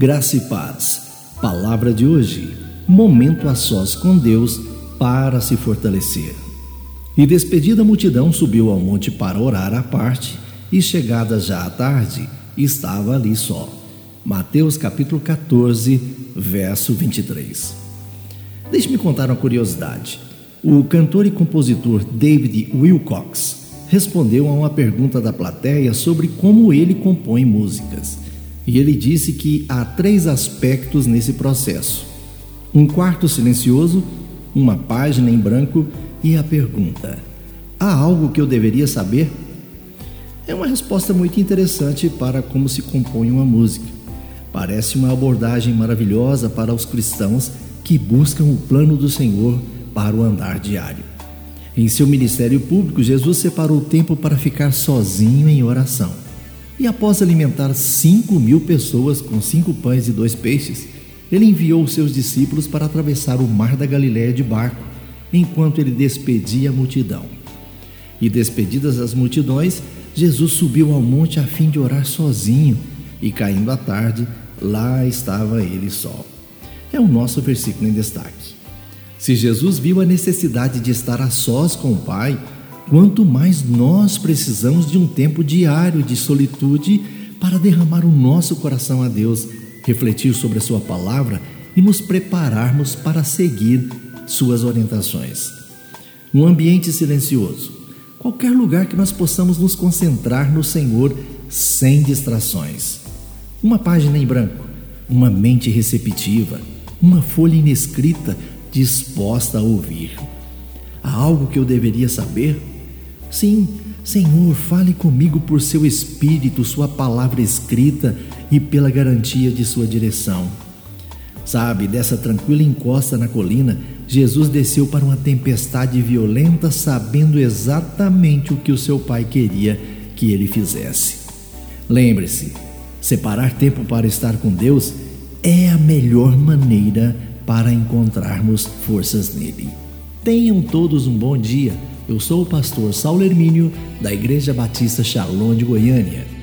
Graça e paz. Palavra de hoje. Momento a sós com Deus para se fortalecer. E despedida a multidão subiu ao monte para orar à parte, e chegada já à tarde, estava ali só. Mateus capítulo 14, verso 23. Deixe-me contar uma curiosidade. O cantor e compositor David Wilcox respondeu a uma pergunta da plateia sobre como ele compõe músicas. E ele disse que há três aspectos nesse processo: um quarto silencioso, uma página em branco e a pergunta: Há algo que eu deveria saber? É uma resposta muito interessante para como se compõe uma música. Parece uma abordagem maravilhosa para os cristãos que buscam o plano do Senhor para o andar diário. Em seu ministério público, Jesus separou tempo para ficar sozinho em oração. E após alimentar cinco mil pessoas com cinco pães e dois peixes, ele enviou seus discípulos para atravessar o mar da Galiléia de barco, enquanto ele despedia a multidão. E despedidas as multidões, Jesus subiu ao monte a fim de orar sozinho, e caindo a tarde, lá estava ele só. É o nosso versículo em destaque. Se Jesus viu a necessidade de estar a sós com o Pai, quanto mais nós precisamos de um tempo diário de solitude para derramar o nosso coração a Deus, refletir sobre a Sua palavra e nos prepararmos para seguir Suas orientações. Um ambiente silencioso, qualquer lugar que nós possamos nos concentrar no Senhor sem distrações. Uma página em branco, uma mente receptiva, uma folha inescrita disposta a ouvir. Há algo que eu deveria saber? Sim, Senhor, fale comigo por seu Espírito, Sua palavra escrita e pela garantia de Sua direção. Sabe, dessa tranquila encosta na colina, Jesus desceu para uma tempestade violenta, sabendo exatamente o que o seu pai queria que ele fizesse. Lembre-se, separar tempo para estar com Deus é a melhor maneira para encontrarmos forças nele. Tenham todos um bom dia. Eu sou o pastor Saulo Hermínio, da Igreja Batista Shalom de Goiânia.